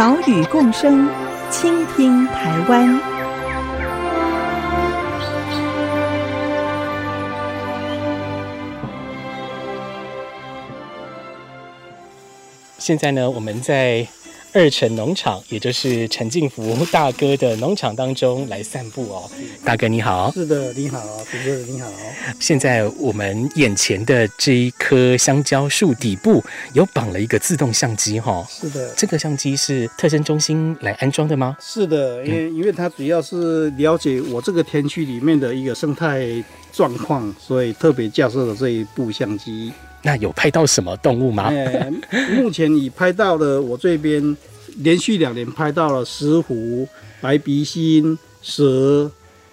岛屿共生，倾听台湾。现在呢，我们在二陈农场，也就是陈进福大哥的农场当中来散步哦。大哥你好，是的，你好，主持人你好。现在我们眼前的这一棵香蕉树底部有绑了一个自动相机哈、哦。是的，这个相机是特生中心来安装的吗？是的，因为因为它主要是了解我这个天区里面的一个生态状况，所以特别架设了这一部相机。那有拍到什么动物吗？欸、目前已拍到了，我这边连续两年拍到了石虎、白鼻心、蛇、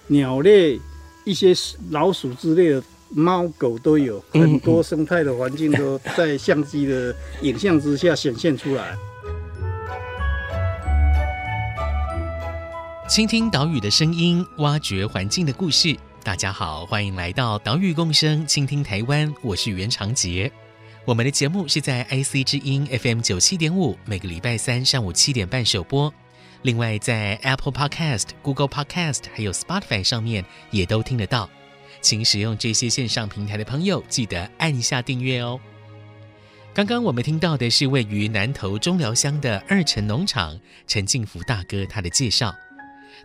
鸟类、一些老鼠之类的，猫狗都有，很多生态的环境都在相机的影像之下显现出来。倾听岛屿的声音，挖掘环境的故事。大家好，欢迎来到岛屿共生，倾听台湾。我是袁长杰。我们的节目是在 IC 之音 FM 九七点五，每个礼拜三上午七点半首播。另外，在 Apple Podcast、Google Podcast 还有 Spotify 上面也都听得到。请使用这些线上平台的朋友，记得按下订阅哦。刚刚我们听到的是位于南投中寮乡的二陈农场陈进福大哥他的介绍。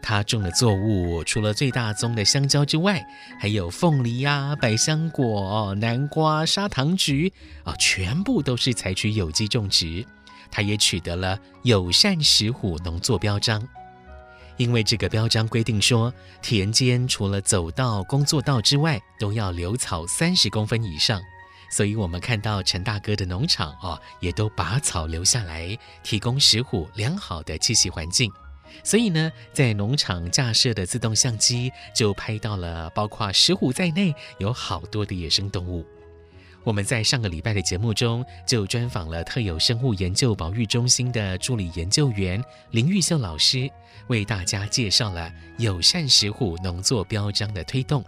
他种的作物除了最大宗的香蕉之外，还有凤梨呀、百香果、南瓜、砂糖橘啊，全部都是采取有机种植。他也取得了友善石虎农作标章，因为这个标章规定说，田间除了走道、工作道之外，都要留草三十公分以上。所以，我们看到陈大哥的农场哦，也都把草留下来，提供石虎良好的栖息环境。所以呢，在农场架设的自动相机就拍到了包括石虎在内有好多的野生动物。我们在上个礼拜的节目中就专访了特有生物研究保育中心的助理研究员林玉秀老师，为大家介绍了友善石虎农作标章的推动。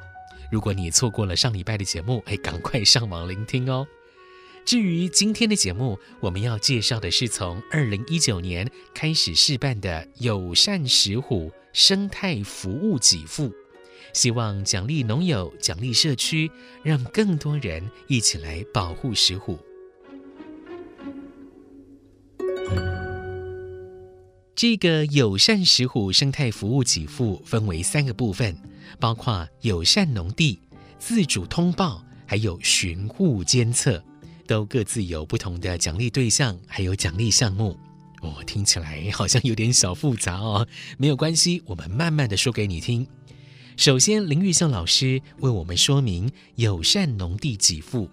如果你错过了上礼拜的节目，哎，赶快上网聆听哦。至于今天的节目，我们要介绍的是从二零一九年开始试办的友善石虎生态服务给付，希望奖励农友、奖励社区，让更多人一起来保护石虎。这个友善石虎生态服务给付分为三个部分，包括友善农地、自主通报，还有巡护监测。都各自有不同的奖励对象，还有奖励项目。哦，听起来好像有点小复杂哦。没有关系，我们慢慢的说给你听。首先，林玉秀老师为我们说明友善农地给付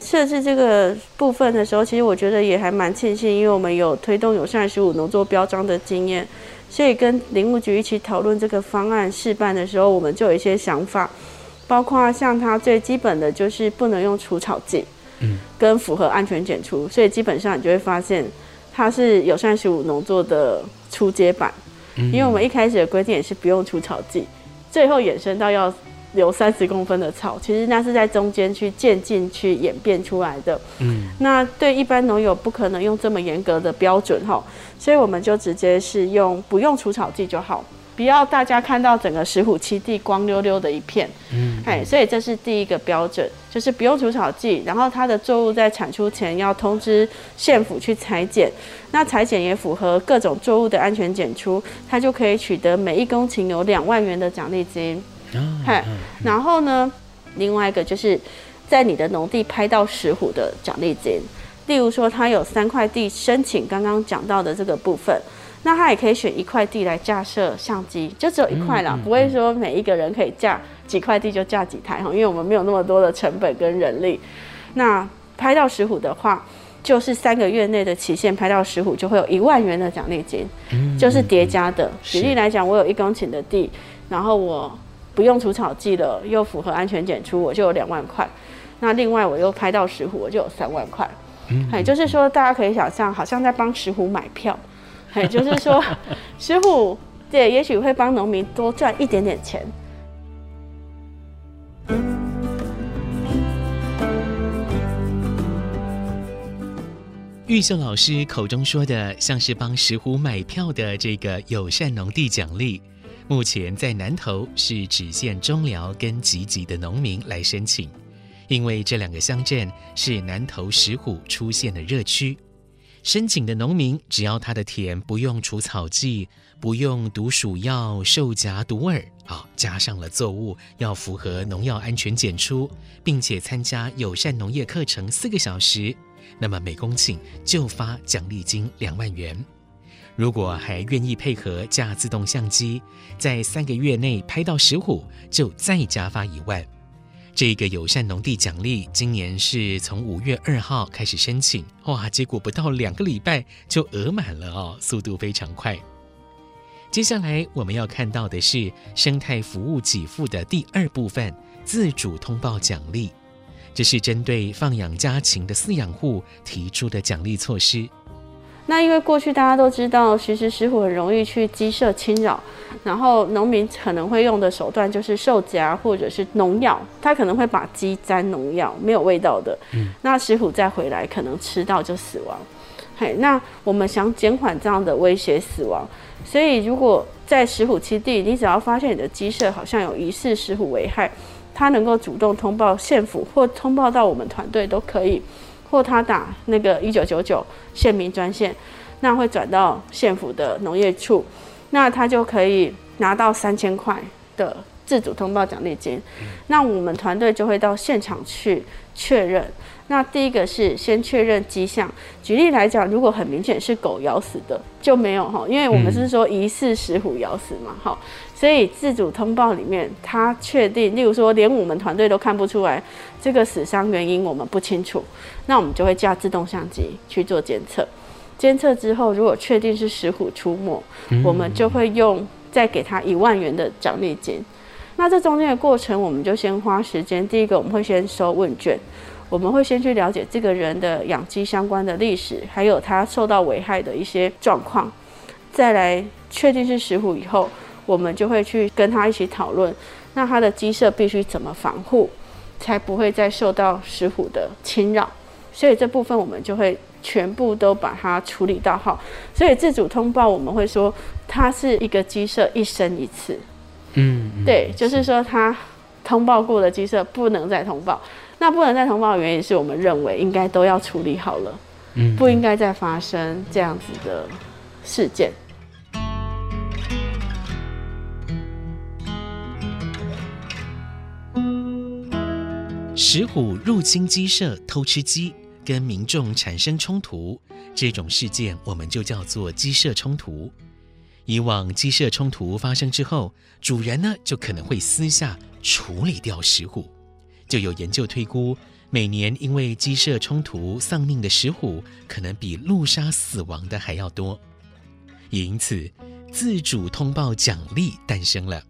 设置这个部分的时候，其实我觉得也还蛮庆幸，因为我们有推动友善十五农作标章的经验，所以跟林务局一起讨论这个方案试办的时候，我们就有一些想法，包括像它最基本的就是不能用除草剂。嗯，跟符合安全检出，所以基本上你就会发现，它是友善石虎农作的初阶版。因为我们一开始的规定也是不用除草剂，最后衍生到要留三十公分的草，其实那是在中间去渐进去演变出来的。嗯，那对一般农友不可能用这么严格的标准哈，所以我们就直接是用不用除草剂就好。不要大家看到整个石虎栖地光溜溜的一片，嗯，哎，所以这是第一个标准，就是不用除草剂，然后它的作物在产出前要通知县府去裁剪，那裁剪也符合各种作物的安全检出，它就可以取得每一公顷有两万元的奖励金，嗨，然后呢，另外一个就是在你的农地拍到石虎的奖励金，例如说它有三块地申请刚刚讲到的这个部分。那他也可以选一块地来架设相机，就只有一块啦，不会说每一个人可以架几块地就架几台哈，因为我们没有那么多的成本跟人力。那拍到石虎的话，就是三个月内的期限拍到石虎，就会有一万元的奖励金，嗯、就是叠加的。举例来讲，我有一公顷的地，然后我不用除草剂了，又符合安全检出，我就有两万块。那另外我又拍到石虎，我就有三万块。嗯，哎，就是说大家可以想象，好像在帮石虎买票。哎，就是说石虎对，也许会帮农民多赚一点点钱。玉秀老师口中说的，像是帮石虎买票的这个友善农地奖励，目前在南投是只限中寮跟集集的农民来申请，因为这两个乡镇是南投石虎出现的热区。申请的农民只要他的田不用除草剂，不用毒鼠药、兽夹、毒饵，啊，加上了作物要符合农药安全检出，并且参加友善农业课程四个小时。那么每公顷就发奖励金两万元，如果还愿意配合架自动相机，在三个月内拍到石虎，就再加发一万。这个友善农地奖励今年是从五月二号开始申请，哇，结果不到两个礼拜就额满了哦，速度非常快。接下来我们要看到的是生态服务给付的第二部分——自主通报奖励。这是针对放养家禽的饲养户提出的奖励措施。那因为过去大家都知道，其实石虎很容易去鸡舍侵扰，然后农民可能会用的手段就是兽夹或者是农药，他可能会把鸡沾农药，没有味道的。嗯。那石虎再回来，可能吃到就死亡。嘿，那我们想减缓这样的威胁死亡，所以如果在石虎栖地，你只要发现你的鸡舍好像有疑似石虎危害。它能够主动通报县府，或通报到我们团队都可以，或他打那个一九九九县民专线，那会转到县府的农业处，那他就可以拿到三千块的自主通报奖励金。那我们团队就会到现场去确认。那第一个是先确认迹象。举例来讲，如果很明显是狗咬死的，就没有哈，因为我们是说疑似石虎咬死嘛，哈，所以自主通报里面，他确定，例如说连我们团队都看不出来这个死伤原因，我们不清楚，那我们就会架自动相机去做监测。监测之后，如果确定是石虎出没，我们就会用再给他一万元的奖励金。那这中间的过程，我们就先花时间。第一个，我们会先收问卷。我们会先去了解这个人的养鸡相关的历史，还有他受到危害的一些状况，再来确定是石虎以后，我们就会去跟他一起讨论，那他的鸡舍必须怎么防护，才不会再受到石虎的侵扰。所以这部分我们就会全部都把它处理到好。所以自主通报我们会说，它是一个鸡舍一生一次。嗯，对，就是说他通报过的鸡舍不能再通报。那不能再通报的原因是我们认为应该都要处理好了，嗯，不应该再发生这样子的事件。石虎入侵鸡舍偷吃鸡，跟民众产生冲突，这种事件我们就叫做鸡舍冲突。以往鸡舍冲突发生之后，主人呢就可能会私下处理掉石虎。就有研究推估，每年因为鸡舍冲突丧命的石虎，可能比路杀死亡的还要多。也因此，自主通报奖励诞生了。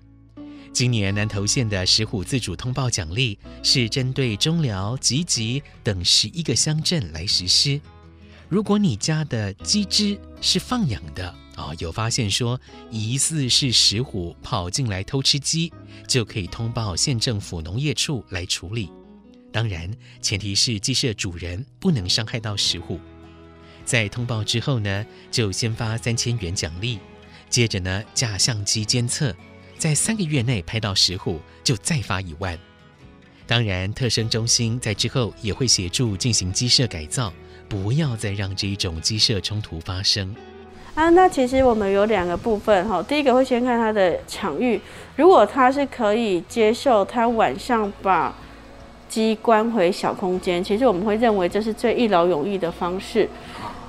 今年南投县的石虎自主通报奖励是针对中寮、集集等十一个乡镇来实施。如果你家的鸡只是放养的，哦，有发现说疑似是石虎跑进来偷吃鸡，就可以通报县政府农业处来处理。当然，前提是鸡舍主人不能伤害到石虎。在通报之后呢，就先发三千元奖励，接着呢架相机监测，在三个月内拍到石虎就再发一万。当然，特生中心在之后也会协助进行鸡舍改造，不要再让这一种鸡舍冲突发生。啊，那其实我们有两个部分哈。第一个会先看他的场域，如果他是可以接受他晚上把鸡关回小空间，其实我们会认为这是最一劳永逸的方式。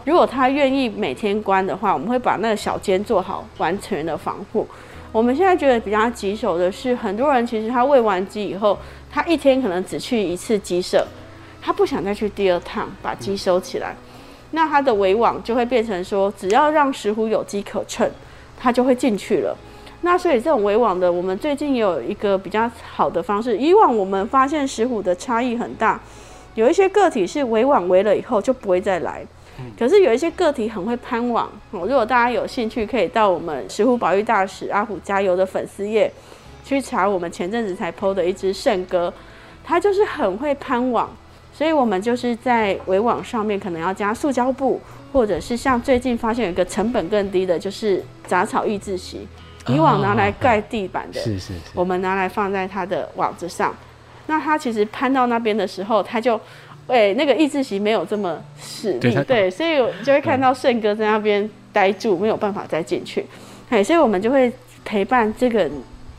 如果他愿意每天关的话，我们会把那个小间做好完全的防护。我们现在觉得比较棘手的是，很多人其实他喂完鸡以后，他一天可能只去一次鸡舍。他不想再去第二趟把鸡收起来，那他的围网就会变成说，只要让石虎有机可乘，他就会进去了。那所以这种围网的，我们最近也有一个比较好的方式。以往我们发现石虎的差异很大，有一些个体是围网围了以后就不会再来，可是有一些个体很会攀网。如果大家有兴趣，可以到我们石虎保育大使阿虎加油的粉丝页去查我们前阵子才 PO 的一只圣哥，它就是很会攀网，所以我们就是在围网上面可能要加塑胶布，或者是像最近发现有一个成本更低的，就是杂草抑制席。以往拿来盖地板的，是是是，我们拿来放在它的网子上。那它其实攀到那边的时候，它就，哎，那个抑制席没有这么使力，对，所以就会看到顺哥在那边呆住，没有办法再进去。哎，所以我们就会陪伴这个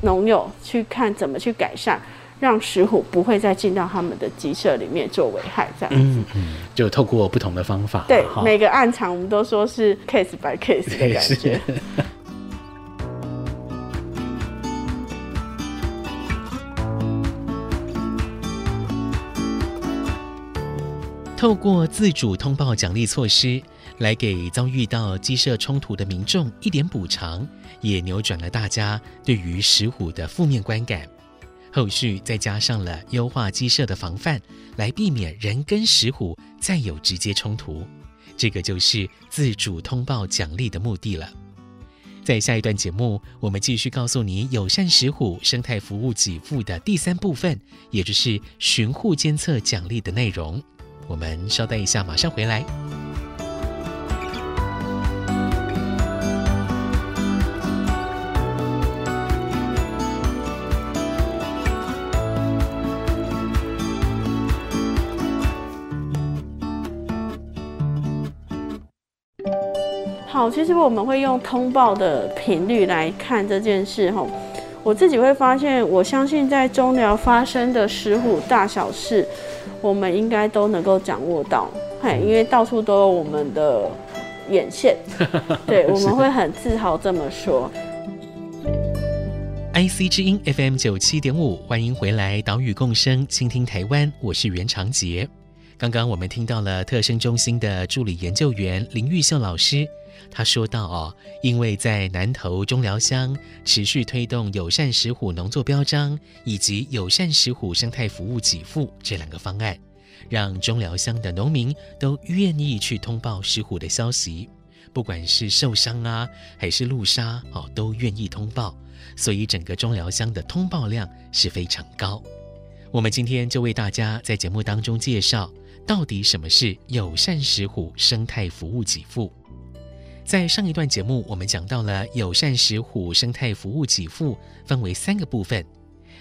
农友去看怎么去改善，让石虎不会再进到他们的鸡舍里面做危害，这样子。嗯嗯，就透过不同的方法，对，每个暗场我们都说是 case by case 的感觉。透过自主通报奖励措施，来给遭遇到鸡舍冲突的民众一点补偿，也扭转了大家对于石虎的负面观感。后续再加上了优化鸡舍的防范，来避免人跟石虎再有直接冲突。这个就是自主通报奖励的目的了。在下一段节目，我们继续告诉你友善石虎生态服务给付的第三部分，也就是巡护监测奖励的内容。我们稍等一下，马上回来。好，其实我们会用通报的频率来看这件事。哈，我自己会发现，我相信在中寮发生的石虎大小事。我们应该都能够掌握到，嘿，因为到处都有我们的眼线，对，我们会很自豪这么说。IC 之音 FM 九七点五，欢迎回来，岛屿共生，倾听台湾，我是袁长杰。刚刚我们听到了特生中心的助理研究员林玉秀老师。他说到：“哦，因为在南投中寮乡持续推动友善石虎农作标章以及友善石虎生态服务给付这两个方案，让中寮乡的农民都愿意去通报石虎的消息，不管是受伤啊还是路杀哦，都愿意通报，所以整个中寮乡的通报量是非常高。我们今天就为大家在节目当中介绍，到底什么是友善石虎生态服务给付。”在上一段节目，我们讲到了友善石虎生态服务给付分为三个部分。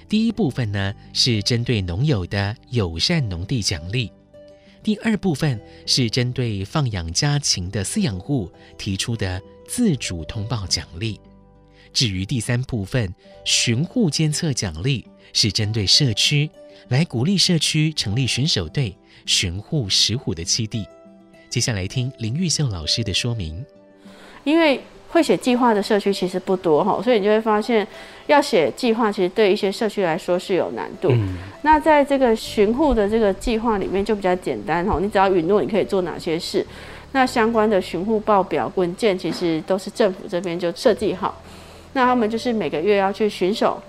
第一部分呢是针对农友的友善农地奖励，第二部分是针对放养家禽的饲养户提出的自主通报奖励。至于第三部分巡护监测奖励，是针对社区来鼓励社区成立巡守队巡护石虎的栖地。接下来听林玉秀老师的说明。因为会写计划的社区其实不多哈，所以你就会发现，要写计划其实对一些社区来说是有难度。嗯、那在这个巡护的这个计划里面就比较简单哈，你只要允诺你可以做哪些事，那相关的巡护报表文件其实都是政府这边就设计好，那他们就是每个月要去巡守，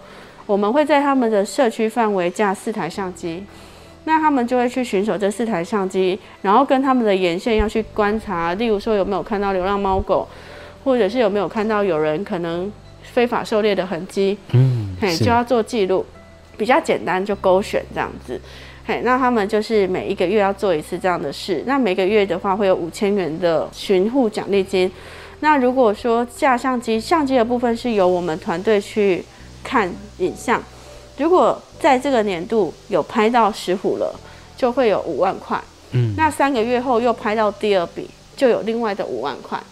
我们会在他们的社区范围架四台相机。那他们就会去巡守这四台相机，然后跟他们的沿线要去观察，例如说有没有看到流浪猫狗，或者是有没有看到有人可能非法狩猎的痕迹，嗯，嘿，就要做记录，比较简单，就勾选这样子，嘿，那他们就是每一个月要做一次这样的事，那每个月的话会有五千元的巡护奖励金，那如果说架相机，相机的部分是由我们团队去看影像。如果在这个年度有拍到石虎了，就会有五万块。嗯，那三个月后又拍到第二笔，就有另外的五万块，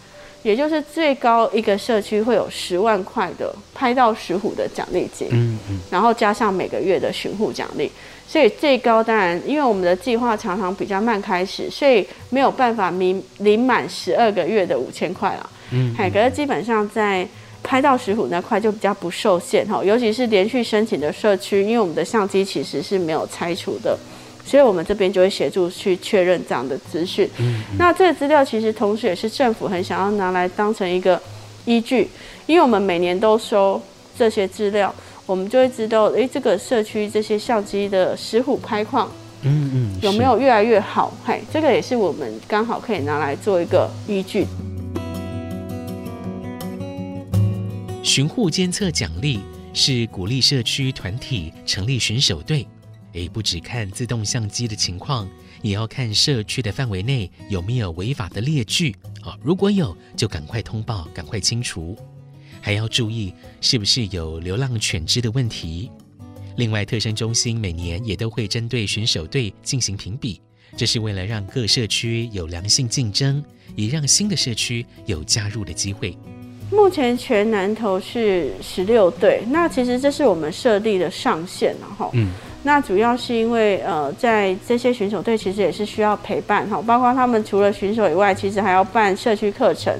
也就是最高一个社区会有十万块的拍到石虎的奖励金。嗯嗯，然后加上每个月的巡护奖励，所以最高当然，因为我们的计划常常比较慢开始，所以没有办法领领满十二个月的五千块了。嗯，海格基本上在。拍到石虎那块就比较不受限哈，尤其是连续申请的社区，因为我们的相机其实是没有拆除的，所以我们这边就会协助去确认这样的资讯。嗯嗯。那这个资料其实同时也是政府很想要拿来当成一个依据，因为我们每年都收这些资料，我们就会知道，诶，这个社区这些相机的石虎拍况，嗯嗯，有没有越来越好？嘿，这个也是我们刚好可以拿来做一个依据。巡护监测奖励是鼓励社区团体成立巡守队，诶，不只看自动相机的情况，也要看社区的范围内有没有违法的列具啊，如果有，就赶快通报，赶快清除，还要注意是不是有流浪犬只的问题。另外，特生中心每年也都会针对巡守队进行评比，这是为了让各社区有良性竞争，也让新的社区有加入的机会。目前全南投是十六队，那其实这是我们设立的上限了哈。嗯。那主要是因为呃，在这些选手队其实也是需要陪伴哈，包括他们除了选手以外，其实还要办社区课程，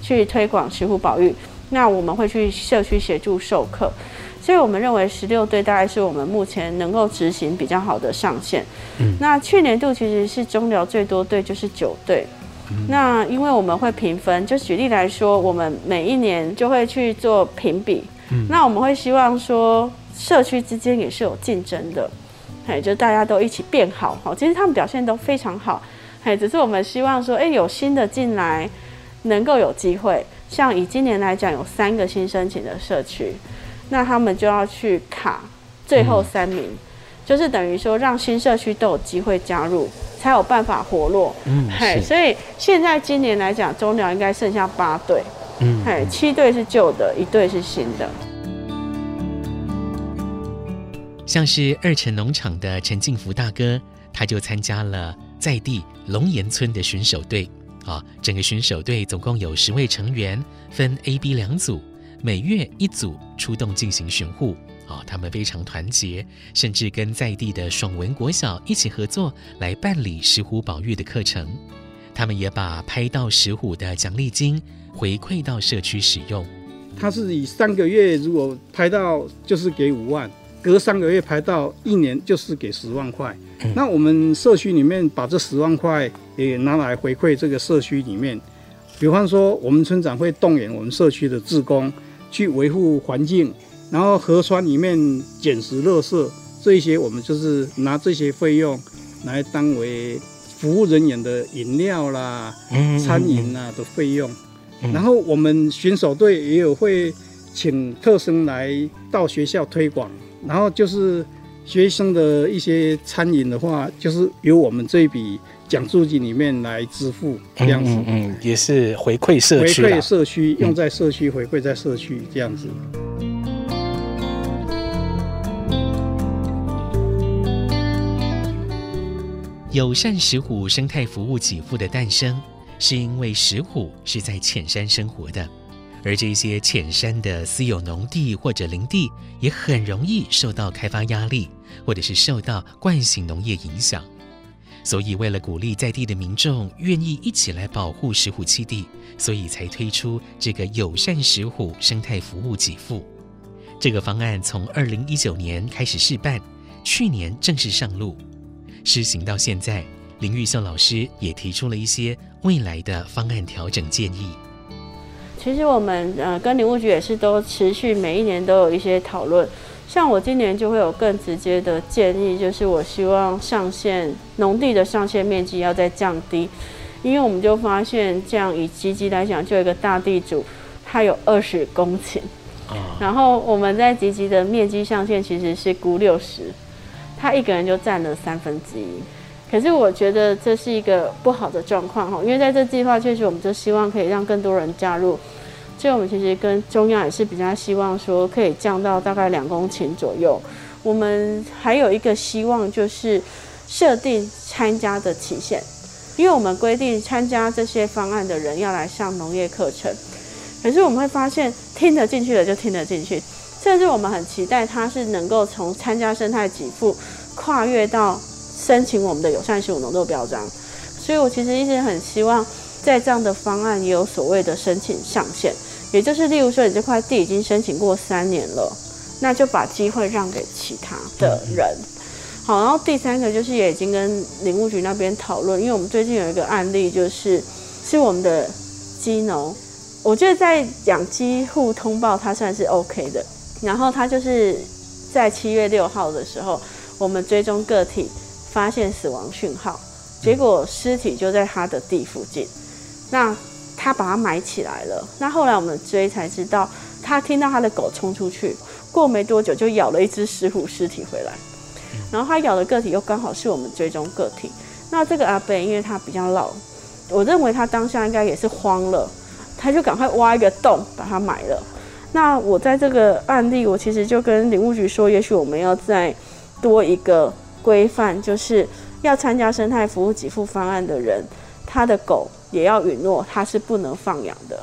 去推广石虎保育。那我们会去社区协助授课，所以我们认为十六队大概是我们目前能够执行比较好的上限。嗯。那去年度其实是中寮最多队，就是九队。那因为我们会评分，就举例来说，我们每一年就会去做评比。嗯，那我们会希望说，社区之间也是有竞争的，哎，就大家都一起变好。哈，其实他们表现都非常好，哎，只是我们希望说，哎，有新的进来，能够有机会。像以今年来讲，有三个新申请的社区，那他们就要去卡最后三名，嗯，就是等于说让新社区都有机会加入。才有办法活络，嗯，嘿，所以现在今年来讲，中寮应该剩下八队，嗯，嘿，七队是旧的，一队是新的。像是二城农场的陈进福大哥，他就参加了在地龙岩村的巡守队，啊，整个巡守队总共有十位成员，分 A、B 两组，每月一组出动进行巡护。哦，他们非常团结，甚至跟在地的爽文国小一起合作来办理石虎保育的课程。他们也把拍到石虎的奖励金回馈到社区使用。他是以三个月如果拍到就是给五万，隔三个月拍到一年就是给十万块。嗯。那我们社区里面把这十万块也拿来回馈这个社区里面，比方说我们村长会动员我们社区的志工去维护环境。然后河川里面捡拾垃圾，这一些我们就是拿这些费用来当为服务人员的饮料啦、嗯、餐饮啊的费用。嗯、然后我们巡守队也有会请特生来到学校推广，然后就是学生的一些餐饮的话，就是由我们这一笔奖助金里面来支付这样子。嗯，嗯，也是回馈社区，回馈社区，用在社区，回馈在社区这样子。友善石虎生态服务给付的诞生，是因为石虎是在浅山生活的，而这些浅山的私有农地或者林地，也很容易受到开发压力，或者是受到惯性农业影响。所以，为了鼓励在地的民众愿意一起来保护石虎栖地，所以才推出这个友善石虎生态服务给付。这个方案从二零一九年开始试办，去年正式上路。施行到现在，林玉秀老师也提出了一些未来的方案调整建议。其实我们呃跟林务局也是都持续每一年都有一些讨论。像我今年就会有更直接的建议，就是我希望上限农地的上限面积要再降低，因为我们就发现这样以积极来讲，就有一个大地主，他有二十公顷，然后我们在集集的面积上限其实是估六十。他一个人就占了三分之一，可是我觉得这是一个不好的状况哈，因为在这计划确实我们就希望可以让更多人加入，所以我们其实跟中央也是比较希望说可以降到大概两公顷左右。我们还有一个希望就是设定参加的期限，因为我们规定参加这些方案的人要来上农业课程，可是我们会发现听得进去的就听得进去。甚至我们很期待，它是能够从参加生态给付跨越到申请我们的友善食物浓度标章。所以我其实一直很希望，在这样的方案也有所谓的申请上限，也就是例如说，你这块地已经申请过三年了，那就把机会让给其他的人。好，然后第三个就是也已经跟林务局那边讨论，因为我们最近有一个案例，就是是我们的鸡农，我觉得在养鸡户通报它算是 OK 的，然后他就是在七月六号的时候，我们追踪个体发现死亡讯号，结果尸体就在他的地附近，那他把它埋起来了，那后来我们追才知道，他听到他的狗冲出去，过没多久就咬了一只石虎尸体回来。然后他咬的个体又刚好是我们追踪个体，那这个阿贝因为他比较老，我认为他当下应该也是慌了，他就赶快挖一个洞把它埋了。那我在这个案例，我其实就跟林务局说，也许我们要再多一个规范，就是要参加生态服务给付方案的人，他的狗也要允诺他是不能放养的，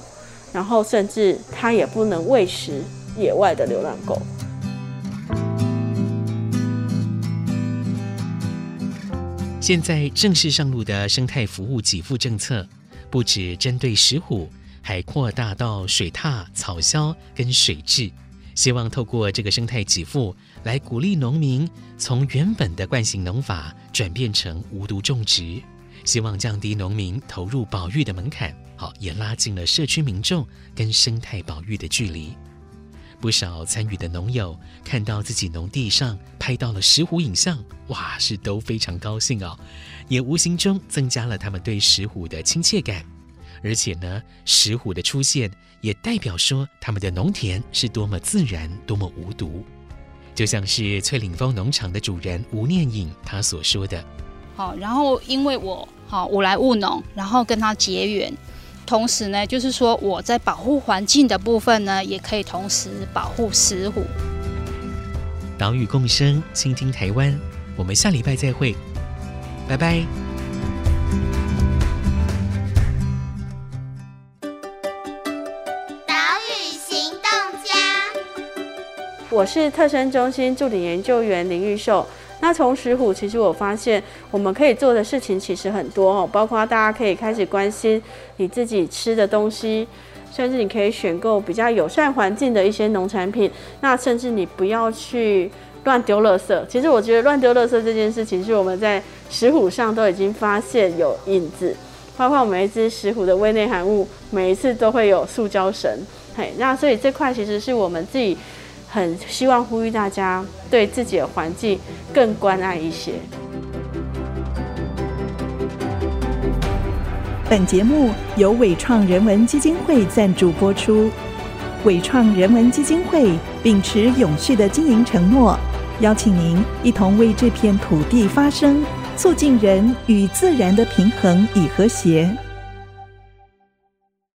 然后甚至他也不能喂食野外的流浪狗。现在正式上路的生态服务给付政策，不只针对石虎，还扩大到水獭、草鸮跟水雉。希望透过这个生态给付，来鼓励农民从原本的惯性农法转变成无毒种植，希望降低农民投入保育的门槛，好，也拉近了社区民众跟生态保育的距离。不少参与的农友看到自己农地上拍到了石虎影像，哇，是都非常高兴哦，也无形中增加了他们对石虎的亲切感。而且呢，石虎的出现也代表说他们的农田是多么自然、多么无毒。就像是翠岭峰农场的主人吴念颖他所说的：“好，然后因为我好我来务农，然后跟他结缘。”同时呢，就是说我在保护环境的部分呢，也可以同时保护石虎。岛屿共生，倾听台湾。我们下礼拜再会，拜拜。我是特生中心助理研究员林玉秀。那从石虎，其实我发现我们可以做的事情其实很多哦，包括大家可以开始关心你自己吃的东西，甚至你可以选购比较友善环境的一些农产品。那甚至你不要去乱丢垃圾。其实我觉得乱丢垃圾这件事情，是我们在石虎上都已经发现有影子，包括我们一只石虎的胃内含物，每一次都会有塑胶绳。嘿，那所以这块其实是我们自己。很希望呼吁大家对自己的环境更关爱一些。本节目由伟创人文基金会赞助播出。伟创人文基金会秉持永续的经营承诺，邀请您一同为这片土地发声，促进人与自然的平衡与和谐。